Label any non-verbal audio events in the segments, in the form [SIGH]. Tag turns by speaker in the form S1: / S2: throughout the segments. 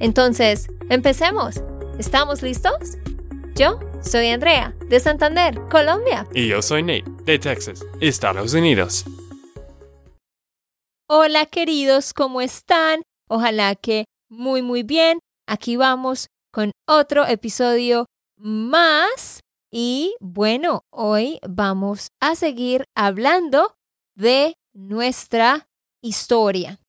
S1: Entonces, empecemos. ¿Estamos listos? Yo soy Andrea, de Santander, Colombia.
S2: Y yo soy Nate, de Texas, Estados Unidos.
S1: Hola queridos, ¿cómo están? Ojalá que muy muy bien. Aquí vamos con otro episodio más y bueno, hoy vamos a seguir hablando de nuestra historia.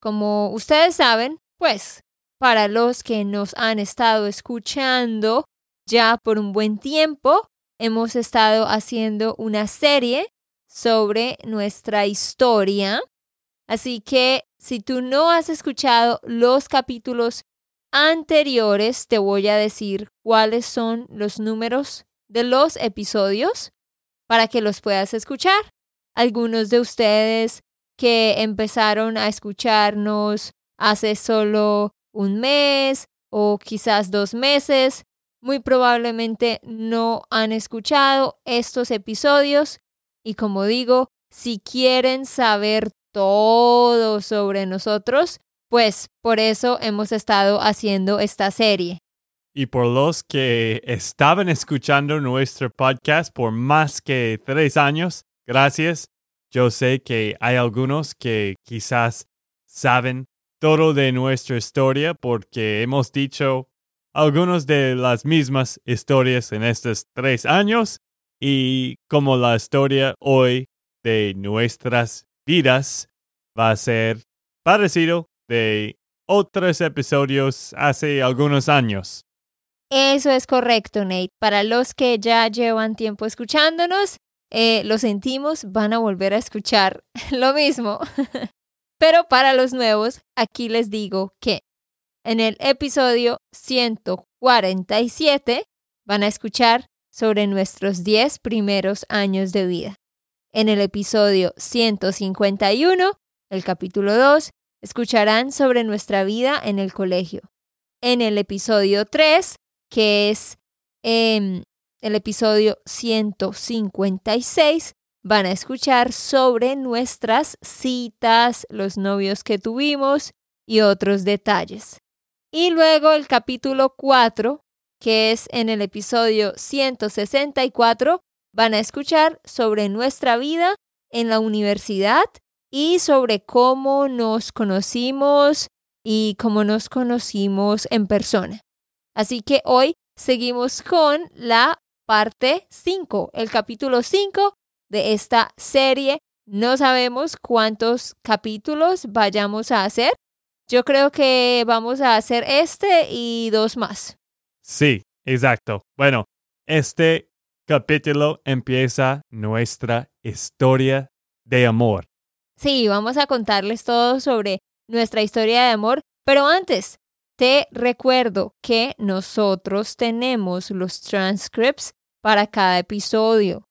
S1: Como ustedes saben, pues para los que nos han estado escuchando ya por un buen tiempo, hemos estado haciendo una serie sobre nuestra historia. Así que si tú no has escuchado los capítulos anteriores te voy a decir cuáles son los números de los episodios para que los puedas escuchar. Algunos de ustedes que empezaron a escucharnos hace solo un mes o quizás dos meses, muy probablemente no han escuchado estos episodios y como digo, si quieren saber todo sobre nosotros, pues por eso hemos estado haciendo esta serie.
S2: Y por los que estaban escuchando nuestro podcast por más que tres años, gracias. Yo sé que hay algunos que quizás saben todo de nuestra historia porque hemos dicho algunas de las mismas historias en estos tres años y como la historia hoy de nuestras vidas va a ser parecido de otros episodios hace algunos años.
S1: Eso es correcto, Nate. Para los que ya llevan tiempo escuchándonos, eh, lo sentimos, van a volver a escuchar [LAUGHS] lo mismo. [LAUGHS] Pero para los nuevos, aquí les digo que en el episodio 147 van a escuchar sobre nuestros 10 primeros años de vida. En el episodio 151, el capítulo 2, escucharán sobre nuestra vida en el colegio. En el episodio 3, que es em, el episodio 156, van a escuchar sobre nuestras citas, los novios que tuvimos y otros detalles. Y luego el capítulo 4, que es en el episodio 164, van a escuchar sobre nuestra vida en la universidad y sobre cómo nos conocimos y cómo nos conocimos en persona. Así que hoy seguimos con la parte 5, el capítulo 5 de esta serie. No sabemos cuántos capítulos vayamos a hacer. Yo creo que vamos a hacer este y dos más.
S2: Sí, exacto. Bueno, este capítulo empieza nuestra historia de amor.
S1: Sí, vamos a contarles todo sobre nuestra historia de amor, pero antes, te recuerdo que nosotros tenemos los transcripts para cada episodio.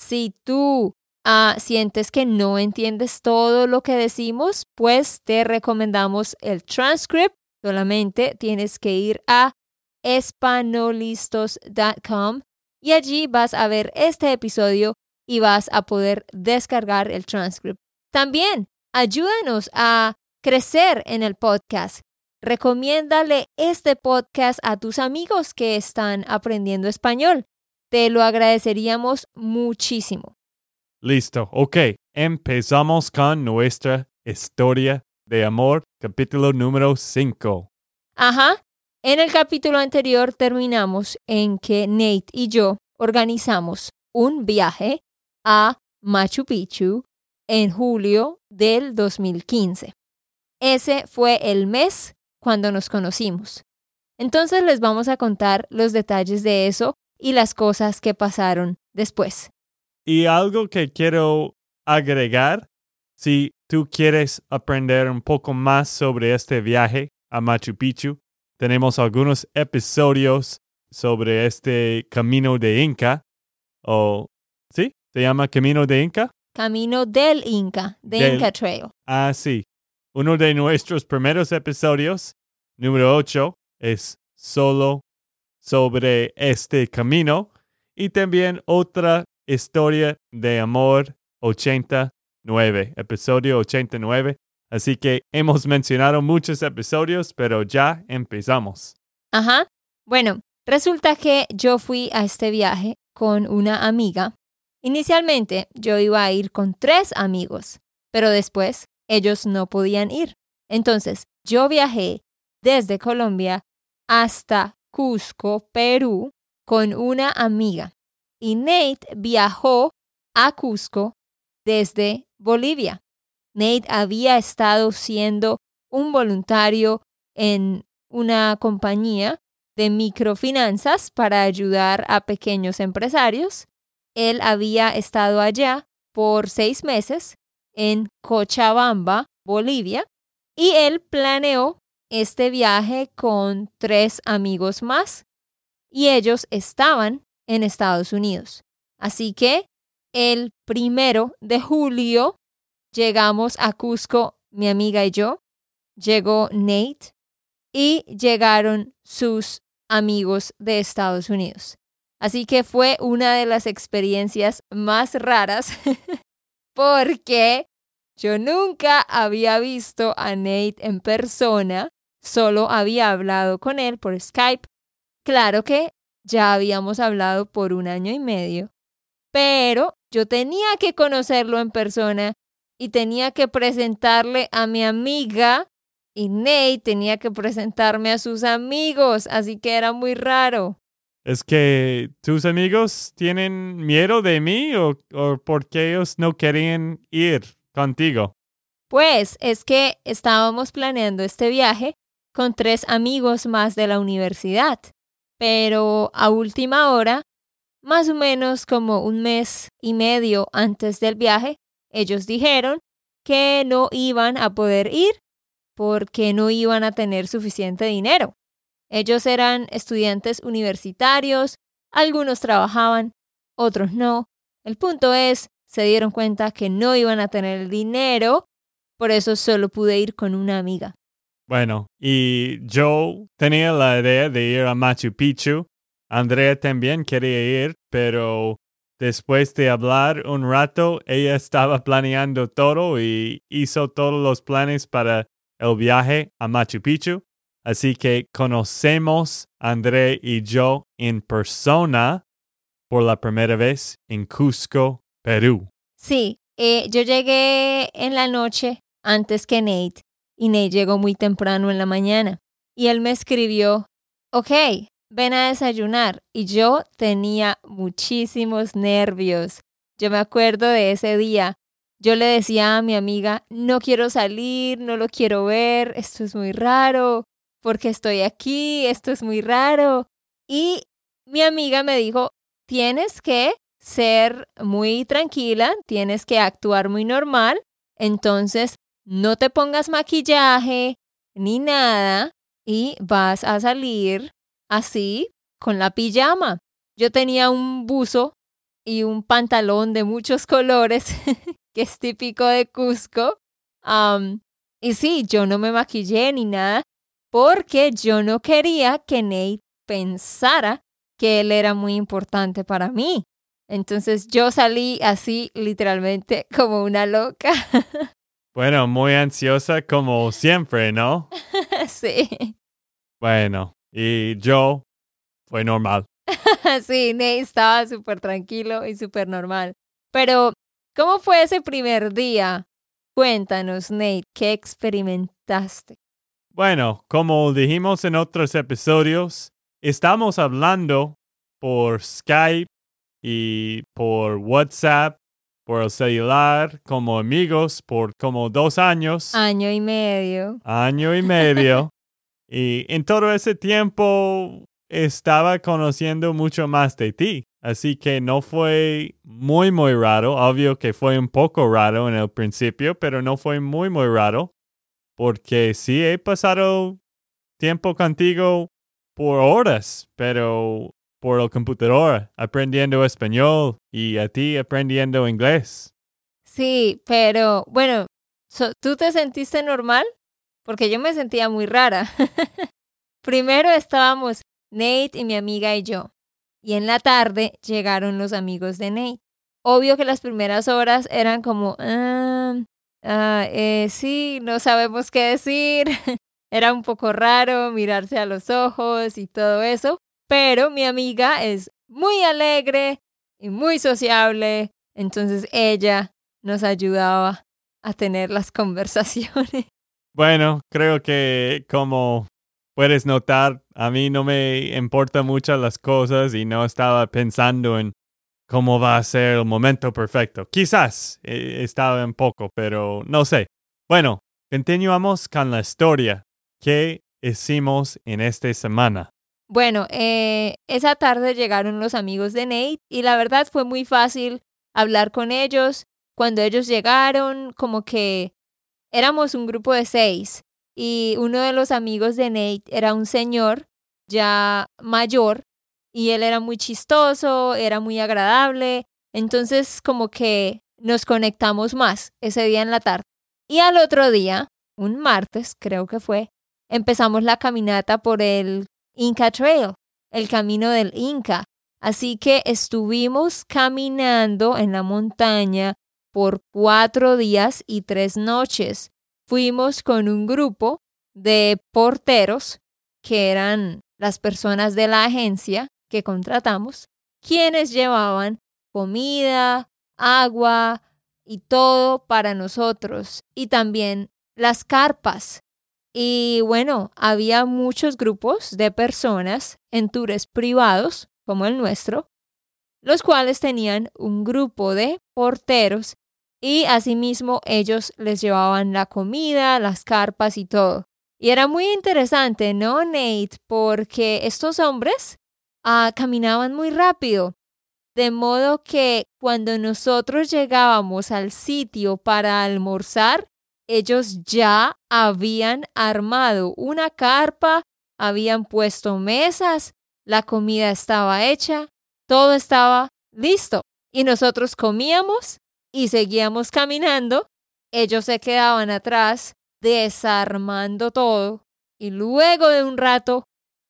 S1: Si tú ah, sientes que no entiendes todo lo que decimos, pues te recomendamos el transcript. Solamente tienes que ir a espanolistos.com y allí vas a ver este episodio y vas a poder descargar el transcript. También ayúdanos a crecer en el podcast. Recomiéndale este podcast a tus amigos que están aprendiendo español. Te lo agradeceríamos muchísimo.
S2: Listo, ok. Empezamos con nuestra historia de amor, capítulo número 5.
S1: Ajá. En el capítulo anterior terminamos en que Nate y yo organizamos un viaje a Machu Picchu en julio del 2015. Ese fue el mes cuando nos conocimos. Entonces les vamos a contar los detalles de eso y las cosas que pasaron después.
S2: Y algo que quiero agregar, si tú quieres aprender un poco más sobre este viaje, a Machu Picchu. Tenemos algunos episodios sobre este camino de Inca, o ¿sí? ¿Se llama Camino de Inca?
S1: Camino del Inca, de
S2: Del-
S1: Inca Trail.
S2: Ah, sí. Uno de nuestros primeros episodios, número 8, es solo sobre este camino y también otra historia de amor 89, episodio 89. Así que hemos mencionado muchos episodios, pero ya empezamos.
S1: Ajá. Bueno, resulta que yo fui a este viaje con una amiga. Inicialmente yo iba a ir con tres amigos, pero después ellos no podían ir. Entonces yo viajé desde Colombia hasta Cusco, Perú, con una amiga. Y Nate viajó a Cusco desde Bolivia. Nate había estado siendo un voluntario en una compañía de microfinanzas para ayudar a pequeños empresarios. Él había estado allá por seis meses en Cochabamba, Bolivia, y él planeó este viaje con tres amigos más y ellos estaban en Estados Unidos. Así que el primero de julio llegamos a Cusco, mi amiga y yo, llegó Nate y llegaron sus amigos de Estados Unidos. Así que fue una de las experiencias más raras [LAUGHS] porque yo nunca había visto a Nate en persona, solo había hablado con él por Skype. Claro que ya habíamos hablado por un año y medio, pero yo tenía que conocerlo en persona y tenía que presentarle a mi amiga y Nate tenía que presentarme a sus amigos, así que era muy raro.
S2: ¿Es que tus amigos tienen miedo de mí o, o porque ellos no querían ir contigo?
S1: Pues es que estábamos planeando este viaje con tres amigos más de la universidad, pero a última hora, más o menos como un mes y medio antes del viaje, ellos dijeron que no iban a poder ir porque no iban a tener suficiente dinero. Ellos eran estudiantes universitarios, algunos trabajaban, otros no. El punto es, se dieron cuenta que no iban a tener dinero, por eso solo pude ir con una amiga.
S2: Bueno, y yo tenía la idea de ir a Machu Picchu. Andrea también quería ir, pero después de hablar un rato, ella estaba planeando todo y hizo todos los planes para el viaje a Machu Picchu. Así que conocemos a Andrea y yo en persona por la primera vez en Cusco, Perú.
S1: Sí, eh, yo llegué en la noche antes que Nate Nate llegó muy temprano en la mañana. Y él me escribió, ok, ven a desayunar. Y yo tenía muchísimos nervios. Yo me acuerdo de ese día. Yo le decía a mi amiga, no quiero salir, no lo quiero ver, esto es muy raro, porque estoy aquí, esto es muy raro. Y mi amiga me dijo, tienes que ser muy tranquila, tienes que actuar muy normal, entonces no te pongas maquillaje ni nada y vas a salir así con la pijama. Yo tenía un buzo y un pantalón de muchos [LAUGHS] colores [LAUGHS] que es típico de Cusco. Y sí, yo no me maquillé ni nada porque yo no quería que Nate pensara que él era muy importante para mí. Entonces yo salí así literalmente [LAUGHS] como una loca.
S2: Bueno, muy ansiosa como siempre, ¿no? [LAUGHS]
S1: sí,
S2: Bueno, y yo fue normal. [LAUGHS]
S1: sí, Nate estaba súper tranquilo y súper normal. Pero, ¿cómo fue ese primer día? Cuéntanos, Nate, ¿qué experimentaste?
S2: Bueno, como dijimos en otros episodios, estamos hablando por Skype y por WhatsApp, por el celular, como amigos, por como dos años,
S1: Año y medio.
S2: año y medio. [LAUGHS] y en todo ese tiempo estaba conociendo mucho más de ti. Así que no fue muy, muy raro. Obvio que fue un poco raro en el principio, pero no fue muy, muy raro. Porque sí he pasado tiempo contigo por horas, pero por el computador, aprendiendo español y a ti aprendiendo inglés.
S1: Sí, pero bueno, ¿tú te sentiste normal? Porque yo me sentía muy rara. [LAUGHS] Primero estábamos Nate y mi amiga y yo. Y en la tarde llegaron los amigos de Nate. Obvio que las primeras horas eran como, ah, ah eh, sí, no sabemos qué decir. [LAUGHS] Era un poco raro mirarse a los ojos y todo eso, pero mi amiga es muy alegre y muy sociable, entonces ella nos ayudaba a tener las [LAUGHS] conversaciones.
S2: Bueno, creo que como puedes notar, a mí no me importan mucho las cosas y no estaba pensando en cómo va a ser el momento perfecto. Quizás eh, estaba un poco, pero no sé. Bueno, continuamos con la historia. ¿Qué hicimos en esta semana?
S1: Bueno, eh, esa tarde llegaron los amigos de Nate y la verdad fue muy fácil hablar con ellos. Cuando ellos llegaron, como que éramos un grupo de seis y uno de los amigos de Nate era un señor ya mayor y él era muy chistoso, era muy agradable. Entonces como que nos conectamos más ese día en la tarde. Y al otro día, un martes creo que fue, empezamos la caminata por el Inca Trail, el camino del Inca. Así que estuvimos caminando en la montaña por cuatro días y tres noches. Fuimos con un grupo de porteros, que eran las personas de la agencia que contratamos, quienes llevaban comida, agua y todo para nosotros, y también las carpas y bueno, había muchos grupos de personas en tours privados, como el nuestro, los cuales tenían un grupo de porteros y asimismo ellos les llevaban la comida, las carpas y todo. Y era muy interesante, ¿no, Nate? Porque estos hombres ah, caminaban muy rápido. De modo que cuando nosotros llegábamos al sitio para almorzar, ellos ya habían armado una carpa, habían puesto mesas, la comida estaba hecha, todo estaba listo. Y nosotros comíamos y seguíamos caminando. Ellos se quedaban atrás desarmando todo y luego de un rato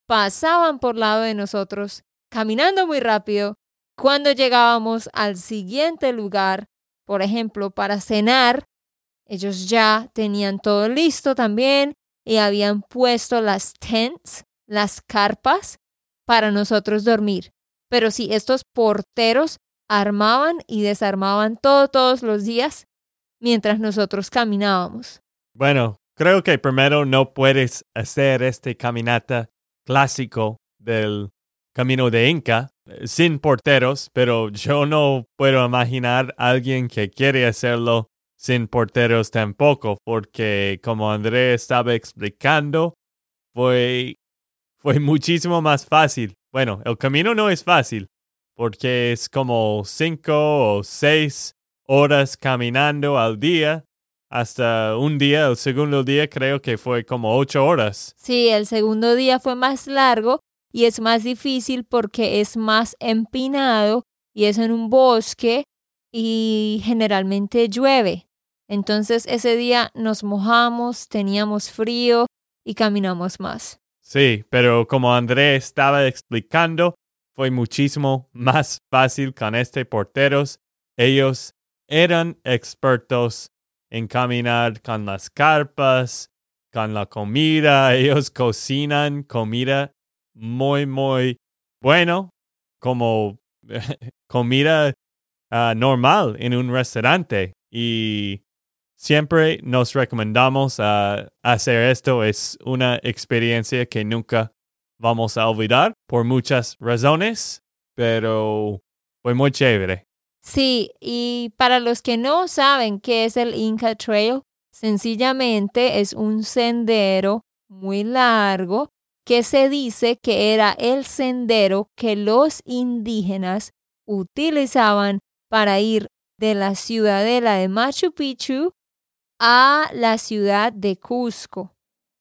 S1: pasaban por lado de nosotros, caminando muy rápido. Cuando llegábamos al siguiente lugar, por ejemplo, para cenar, ellos ya tenían todo listo también y habían puesto las tents, las carpas, para nosotros dormir. Pero sí, estos porteros armaban y desarmaban todo todos los días mientras nosotros caminábamos.
S2: Bueno, creo que primero no puedes hacer este caminata clásico del camino de Inca eh, sin porteros, pero yo no puedo imaginar a alguien que quiere hacerlo sin porteros tampoco, porque como André estaba explicando, fue, fue muchísimo más fácil. Bueno, el camino no es fácil, porque es como cinco o seis horas caminando al día, hasta un día, el segundo día creo que fue como ocho horas.
S1: Sí, el segundo día fue más largo y es más difícil porque es más empinado y es en un bosque y generalmente llueve. Entonces ese día nos mojamos, teníamos frío y caminamos más.
S2: Sí, pero como André estaba explicando, fue muchísimo más fácil con este porteros. Ellos eran expertos en caminar con las carpas, con la comida. [LAUGHS] Ellos cocinan comida muy, muy bueno, como [LAUGHS] comida ah, normal en un restaurante. Y Siempre nos recomendamos hacer esto. Es una experiencia que nunca vamos a olvidar por muchas razones, pero fue muy chévere.
S1: Sí, y para los que no saben qué es el Inca Trail, sencillamente es un sendero muy largo que se dice que era el sendero que los indígenas utilizaban para ir de la ciudadela de Machu Picchu a la ciudad de Cusco.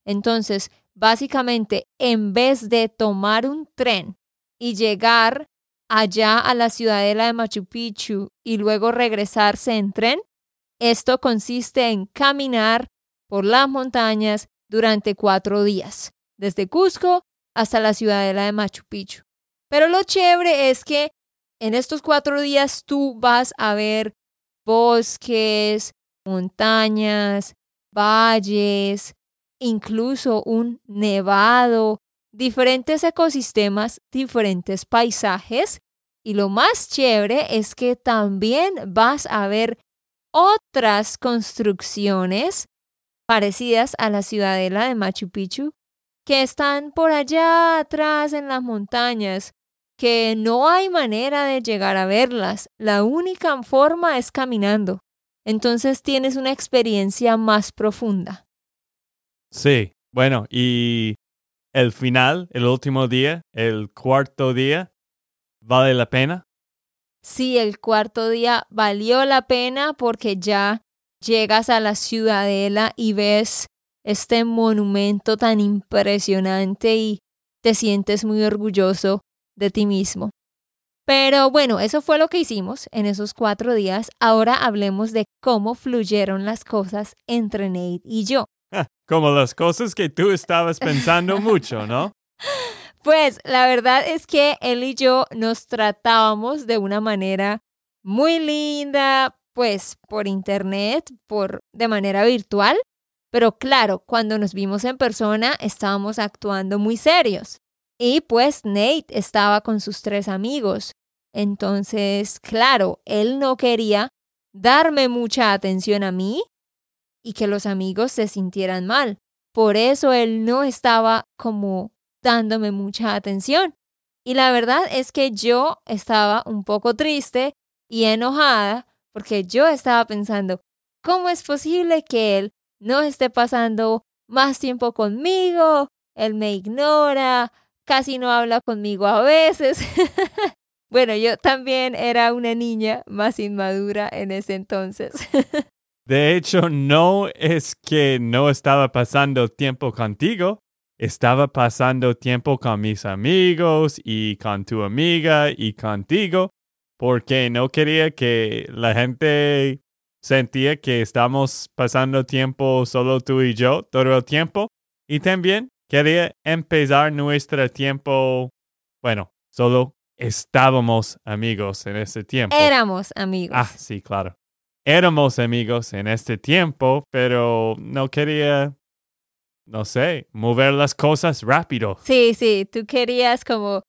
S1: Entonces, básicamente, en vez de tomar un tren y llegar allá a la ciudadela de Machu Picchu y luego regresarse en tren, esto consiste en caminar por las montañas durante cuatro días, desde Cusco hasta la ciudadela de Machu Picchu. Pero lo chévere es que en estos cuatro días tú vas a ver bosques, montañas, valles, incluso un nevado, diferentes ecosistemas, diferentes paisajes. Y lo más chévere es que también vas a ver otras construcciones parecidas a la ciudadela de Machu Picchu que están por allá atrás en las montañas, que no hay manera de llegar a verlas. La única forma es caminando. Entonces tienes una experiencia más profunda.
S2: Sí, bueno, y el final, el último día, el cuarto día, ¿vale la pena?
S1: Sí, el cuarto día valió la pena porque ya llegas a la ciudadela y ves este monumento tan impresionante y te sientes muy orgulloso de ti mismo. Pero bueno, eso fue lo que hicimos en esos cuatro días. Ahora hablemos de cómo fluyeron las cosas entre Nate y yo.
S2: Como las cosas que tú estabas pensando mucho, ¿no? [LAUGHS]
S1: Pues la verdad es que él y yo nos tratábamos de una manera muy linda, pues por internet, por de manera virtual, pero claro, cuando nos vimos en persona estábamos actuando muy serios. Y pues Nate estaba con sus tres amigos. Entonces, claro, él no quería darme mucha atención a mí y que los amigos se sintieran mal. Por eso él no estaba como dándome mucha atención. Y la verdad es que yo estaba un poco triste y enojada porque yo estaba pensando, ¿cómo es posible que él no esté pasando más tiempo conmigo? Él me ignora, casi no habla conmigo a veces. [LAUGHS] bueno, yo también era una niña más inmadura en ese entonces. [LAUGHS]
S2: De hecho, no es que no estaba pasando tiempo contigo, estaba pasando tiempo con mis amigos y con tu amiga y contigo, porque no quería que la gente sentía que estamos pasando tiempo solo tú y yo todo el tiempo. Y también quería empezar nuestro tiempo, bueno, solo estábamos amigos en ese tiempo.
S1: Éramos amigos.
S2: Ah, sí, claro éramos amigos en este tiempo, pero no quería, no sé, mover las cosas rápido.
S1: Sí, sí, tú querías como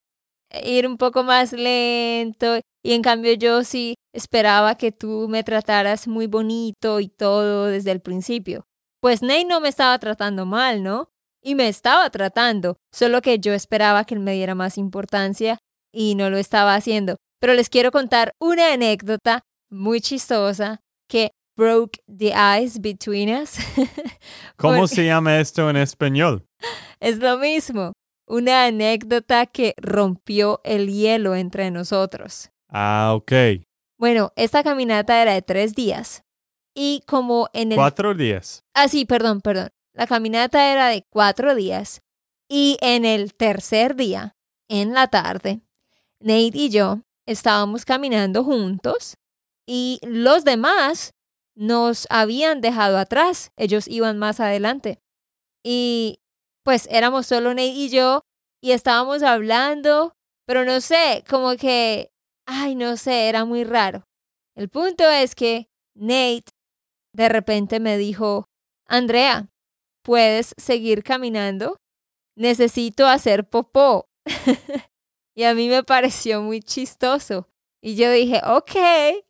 S1: ir un poco más lento y en cambio yo sí esperaba que tú me trataras muy bonito y todo desde el principio. Pues Ney no me estaba tratando mal, ¿no? Y me estaba tratando, solo que yo esperaba que él me diera más importancia y no lo estaba haciendo. Pero les quiero contar una anécdota muy chistosa que broke the ice between us. [LAUGHS]
S2: ¿Cómo se llama esto en español? [LAUGHS]
S1: Es lo mismo, una anécdota que rompió el hielo entre nosotros.
S2: Ah, ok.
S1: Bueno, esta caminata era de tres días. Y como en el...
S2: Cuatro días.
S1: Ah, sí, perdón, perdón. La caminata era de cuatro días. Y en el tercer día, en la tarde, Nate y yo estábamos caminando juntos y los demás nos habían dejado atrás, ellos iban más adelante. Y pues éramos solo Nate y yo y estábamos hablando, pero no sé, como que, ay, no sé, era muy raro. El punto es que Nate de repente me dijo, Andrea, ¿puedes seguir caminando? Necesito hacer popó. [LAUGHS] y a mí me pareció muy chistoso. Y yo dije, ok.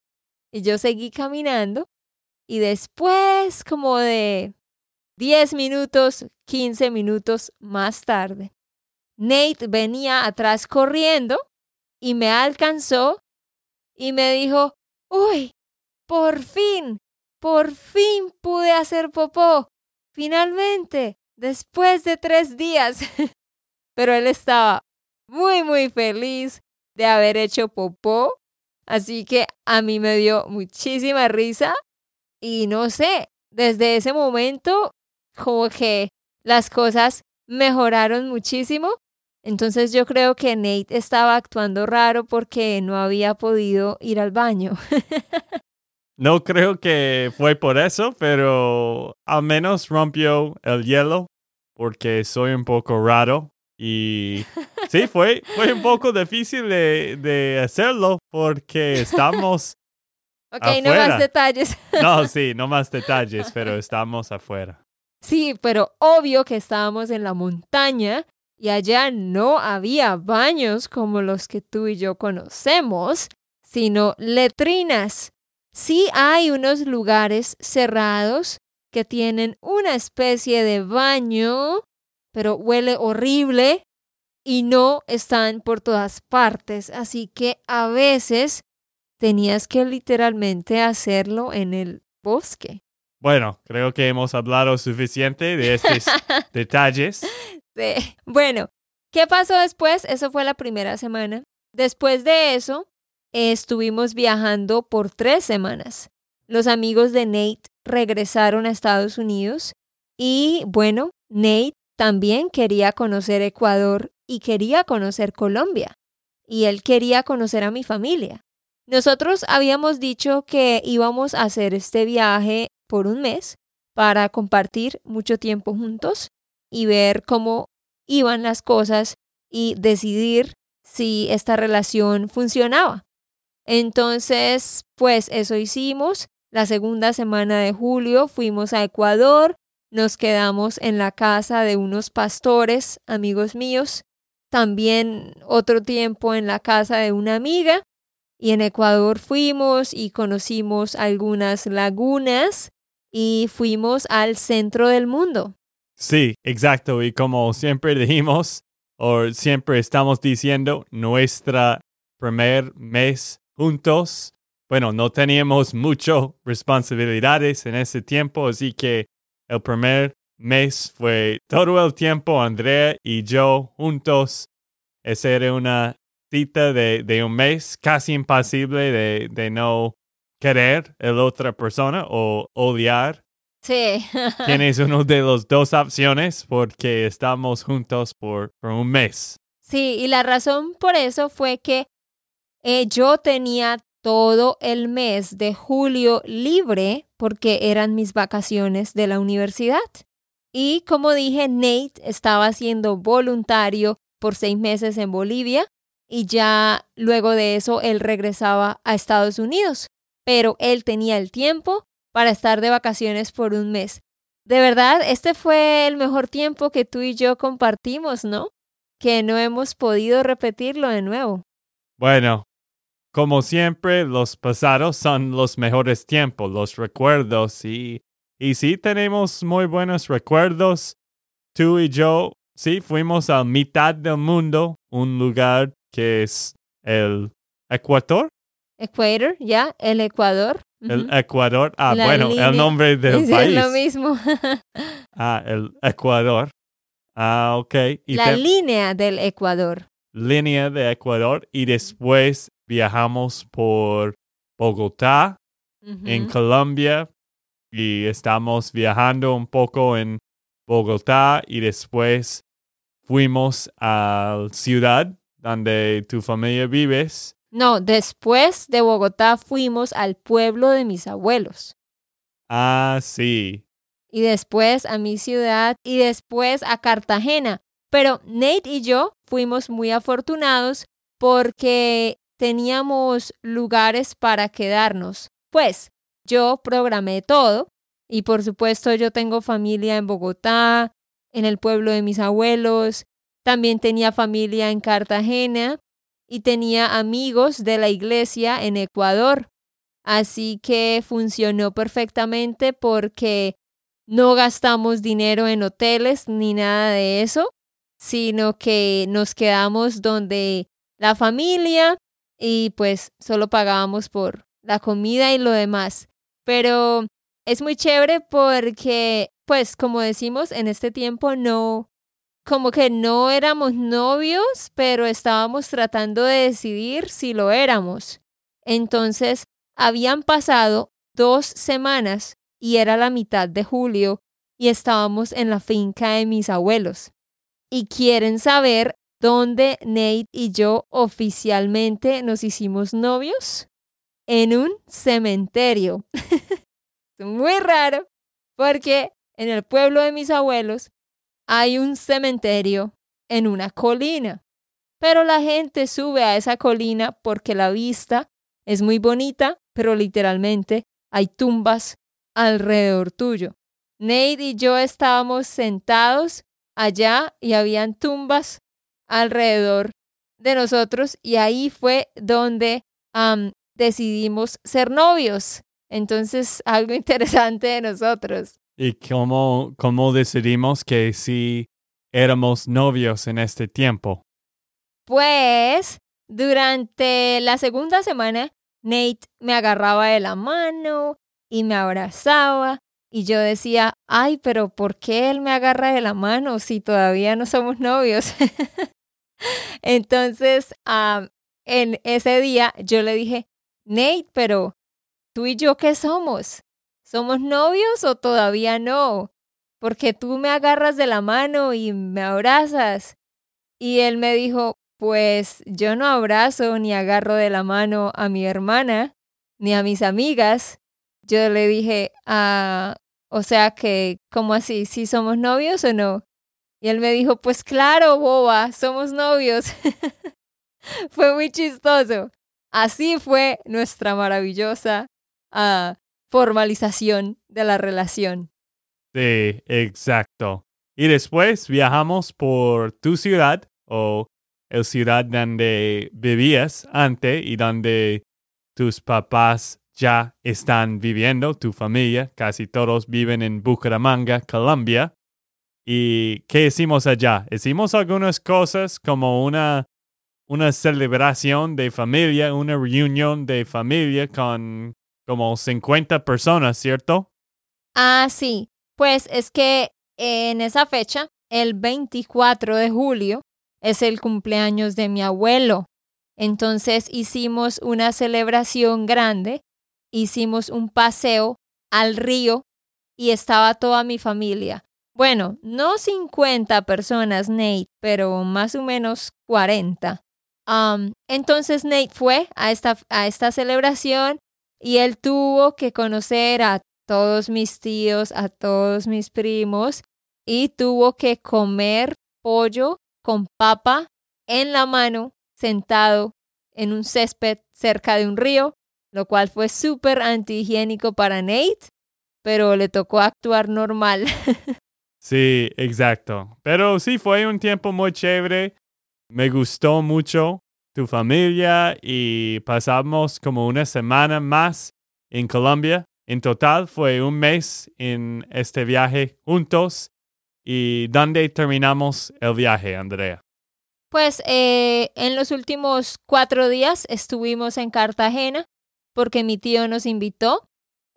S1: Y yo seguí caminando y después, como de 10 minutos, 15 minutos más tarde, Nate venía atrás corriendo y me alcanzó y me dijo, uy, por fin, por fin pude hacer popó. Finalmente, después de tres días. [LAUGHS] Pero él estaba muy, muy feliz de haber hecho popó Así que a mí me dio muchísima risa y no sé, desde ese momento como que las cosas mejoraron muchísimo. Entonces yo creo que Nate estaba actuando raro porque no había podido ir al baño. [LAUGHS]
S2: no creo que fue por eso, pero al menos rompió el hielo porque soy un poco raro y [LAUGHS] sí, fue, fue un poco difícil de, de hacerlo porque [LAUGHS] estamos...
S1: ok, no más detalles.
S2: no, [LAUGHS] sí, no más detalles, pero estamos afuera.
S1: Sí, pero obvio que estábamos en la montaña y allá no había baños como los que tú y yo conocemos, sino letrinas. Sí hay unos lugares cerrados que tienen una especie de baño, pero huele horrible y no están por todas partes. Así que a veces tenías que literalmente hacerlo en el bosque.
S2: Bueno, creo que hemos hablado suficiente de estos [LAUGHS] detalles.
S1: Sí. Bueno, ¿qué pasó después? Eso fue la primera semana. Después de eso, estuvimos viajando por tres semanas. Los amigos de Nate regresaron a Estados Unidos y bueno, Nate también quería conocer Ecuador y quería conocer Colombia. Y él quería conocer a mi familia. Nosotros habíamos dicho que íbamos a hacer este viaje por un mes para compartir mucho tiempo juntos y ver cómo iban las cosas y decidir si esta relación funcionaba. Entonces, pues eso hicimos. La segunda semana de julio fuimos a Ecuador, nos quedamos en la casa de unos pastores, amigos míos, también otro tiempo en la casa de una amiga, y en Ecuador fuimos y conocimos algunas lagunas y fuimos al centro del mundo.
S2: Sí, exacto, y como siempre dijimos, o siempre estamos diciendo, nuestra primer mes juntos bueno, no teníamos muchas responsabilidades en ese tiempo, así que el primer mes fue todo el tiempo Andrea y yo juntos. Esa era una cita de, un mes casi imposible de, de no querer a la otra persona o odiar.
S1: Sí. [LAUGHS]
S2: Tienes una de las dos opciones porque estamos juntos por, por un mes.
S1: Sí, y la razón por eso fue que eh, yo tenía todo el mes de julio libre porque eran mis vacaciones de la universidad. Y como dije, Nate estaba siendo voluntario por seis meses en Bolivia y ya luego de eso él regresaba a Estados Unidos. Pero él tenía el tiempo para estar de vacaciones por un mes. De verdad, este fue el mejor tiempo que tú y yo compartimos, ¿no? Que no hemos podido repetirlo de nuevo.
S2: Bueno, como siempre, los pasados son los mejores tiempos, los recuerdos y, y sí tenemos muy buenos recuerdos. Tú y yo, sí, fuimos a mitad del mundo, un lugar que es el Ecuador.
S1: Ecuador, ya, el Ecuador.
S2: El Ecuador, ah, bueno, el nombre del [LAUGHS] país.
S1: Es lo mismo. [LAUGHS]
S2: ah, el Ecuador. Ah, ok.
S1: la línea del Ecuador.
S2: Línea de Ecuador y después viajamos por Bogotá, en Colombia, y estamos viajando un poco en Bogotá y después fuimos a la ciudad donde tu familia vives.
S1: No, después de Bogotá fuimos al pueblo de mis abuelos.
S2: Ah, sí.
S1: Y después a mi ciudad y después a Cartagena. Pero Nate y yo fuimos muy afortunados porque teníamos lugares para quedarnos. Pues yo programé todo y por supuesto yo tengo familia en Bogotá, en el pueblo de mis abuelos, también tenía familia en Cartagena y tenía amigos de la iglesia en Ecuador. Así que funcionó perfectamente porque no gastamos dinero en hoteles ni nada de eso, sino que nos quedamos donde la familia y pues solo pagábamos por la comida y lo demás. Pero es muy chévere porque, pues como decimos, en este tiempo no, como que no éramos novios, pero estábamos tratando de decidir si lo éramos. Entonces, habían pasado dos semanas y era la mitad de julio y estábamos en la finca de mis abuelos. y quieren saber dónde Nate y yo oficialmente nos hicimos novios. En un cementerio. [LAUGHS] Muy raro, porque en el pueblo de mis abuelos hay un cementerio en una colina. Pero la gente sube a esa colina porque la vista es muy bonita, pero literalmente hay tumbas alrededor tuyo. Nate y yo estábamos sentados allá y habían tumbas alrededor de nosotros y ahí fue donde decidimos ser novios. Entonces, algo [LAUGHS] interesante de nosotros.
S2: ¿Y cómo, cómo decidimos que sí éramos novios en este tiempo?
S1: Pues, durante la segunda semana, Nate me agarraba de la mano y me abrazaba y yo decía, ay, pero ¿por qué él me agarra de la mano si todavía no somos novios? [LAUGHS] Entonces, en ese día yo le dije, Nate, pero tú y yo, ¿qué somos? ¿Somos novios o todavía no? Porque tú me agarras de la mano y me abrazas. Y él me dijo, pues yo no abrazo ni agarro de la mano a mi hermana ni a mis amigas. Yo le dije, ah, o sea que, ¿cómo así? ¿Si somos novios o no? Y él me dijo, pues claro, boba, somos novios. [LAUGHS] fue muy chistoso. Así fue nuestra maravillosa uh, formalización de la relación.
S2: Sí, exacto. Y después viajamos por tu ciudad o el ciudad donde vivías antes y donde tus papás ya están viviendo, tu familia, casi todos viven en Bucaramanga, Colombia. ¿Y qué hicimos allá? Hicimos algunas cosas como una, una celebración de familia, una reunión de familia con como 50 personas, ¿cierto?
S1: Ah, sí. Pues es que en esa fecha, el 24 de julio, es el cumpleaños de mi abuelo. Entonces hicimos una celebración grande, hicimos un paseo al río y estaba toda mi familia. Bueno, no 50 personas, Nate, pero más o menos 40. entonces Nate fue a esta, a esta celebración y él tuvo que conocer a todos mis tíos, a todos mis primos y tuvo que comer pollo con papa en la mano, sentado en un césped cerca de un río, lo cual fue súper antihigiénico para Nate, pero le tocó actuar normal. [LAUGHS]
S2: sí, exacto. Pero sí, fue un tiempo muy chévere. Me gustó mucho tu familia y pasamos como una semana más en Colombia. En total fue un mes en este viaje juntos ¿Y dónde terminamos el viaje, Andrea?
S1: Pues eh, en los últimos cuatro días estuvimos en Cartagena porque mi tío nos invitó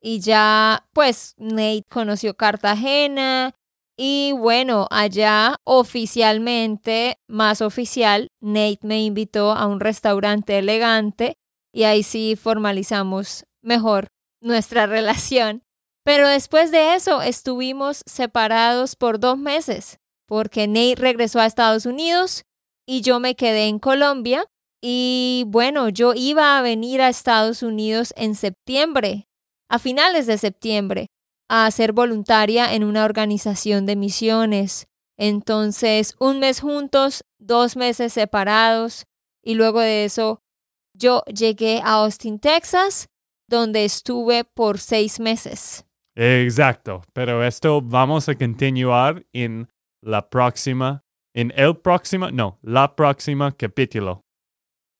S1: y ya pues Nate conoció Cartagena y bueno, allá oficialmente, más oficial, Nate me invitó a un restaurante elegante y ahí sí formalizamos mejor nuestra [LAUGHS] relación. Pero después de eso estuvimos separados por dos meses, porque Nate regresó a Estados Unidos y yo me quedé en Colombia. Y bueno, yo iba a venir a Estados Unidos en septiembre, a finales de septiembre, a ser voluntaria en una organización de misiones. Entonces, un mes juntos, dos meses separados, y luego de eso, yo llegué a Austin, Texas, donde estuve por seis meses.
S2: Exacto, pero esto vamos a continuar en la próxima, en el próximo, no, la próxima capítulo.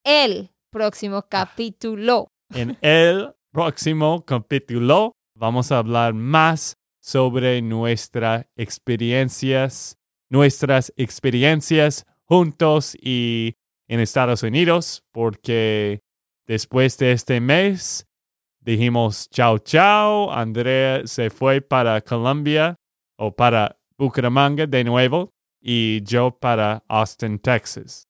S1: El próximo capítulo.
S2: En el próximo capítulo vamos a hablar más sobre nuestras experiencias, nuestras experiencias juntos y en Estados Unidos, porque después de este mes dijimos chao, chao. Andrea se fue para Colombia o para Bucaramanga de nuevo y yo para Austin, Texas.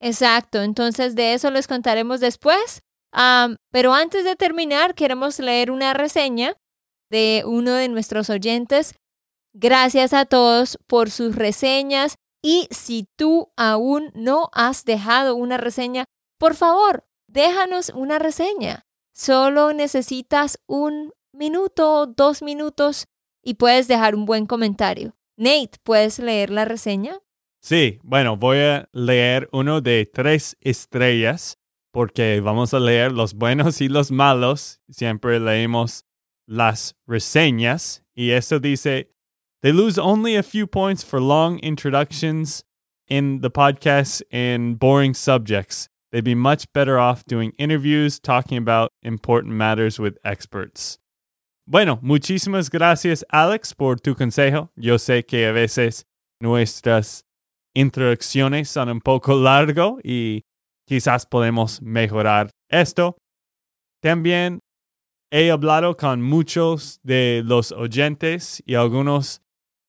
S1: Exacto, entonces de eso les contaremos después. pero antes de terminar, queremos leer una reseña de uno de nuestros oyentes. Gracias a todos por sus reseñas Y si tú aún no has dejado una reseña, por favor, déjanos una reseña. Solo necesitas un minuto, dos minutos y puedes dejar un buen comentario. Nate, ¿puedes leer la reseña?
S2: Sí, bueno, voy a leer uno de tres estrellas porque vamos a leer los buenos y los malos. Siempre leemos las reseñas y esto dice, they lose only a few points for long introductions in the podcast and boring subjects. They'd be much better off doing interviews, talking about important matters with experts. Bueno, muchísimas gracias Alex por tu consejo. Yo sé que a veces nuestras introducciones son un poco largo y quizás podemos mejorar esto. También he hablado con muchos de los oyentes y algunos,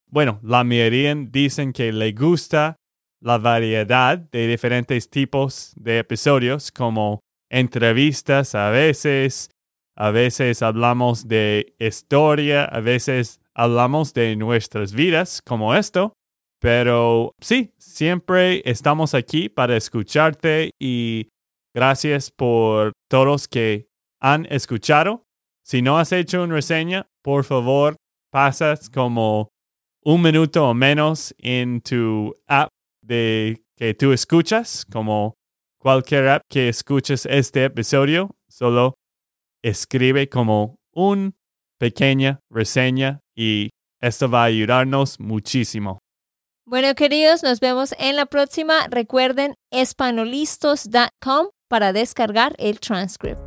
S2: bueno, la mayoría dicen que le gusta la variedad de diferentes tipos de episodios como entrevistas a veces, a veces hablamos de historia, a veces hablamos de nuestras vidas como esto. Pero sí, siempre estamos aquí para escucharte y gracias por todos que han escuchado. Si no has hecho una reseña, por favor, pasas como un minuto o menos en tu app de que tú escuchas, como cualquier app que escuches este episodio, solo escribe como un pequeña reseña y esto va a ayudarnos muchísimo.
S1: Bueno, queridos, nos vemos en la próxima. Recuerden espanolistos.com para descargar el transcript.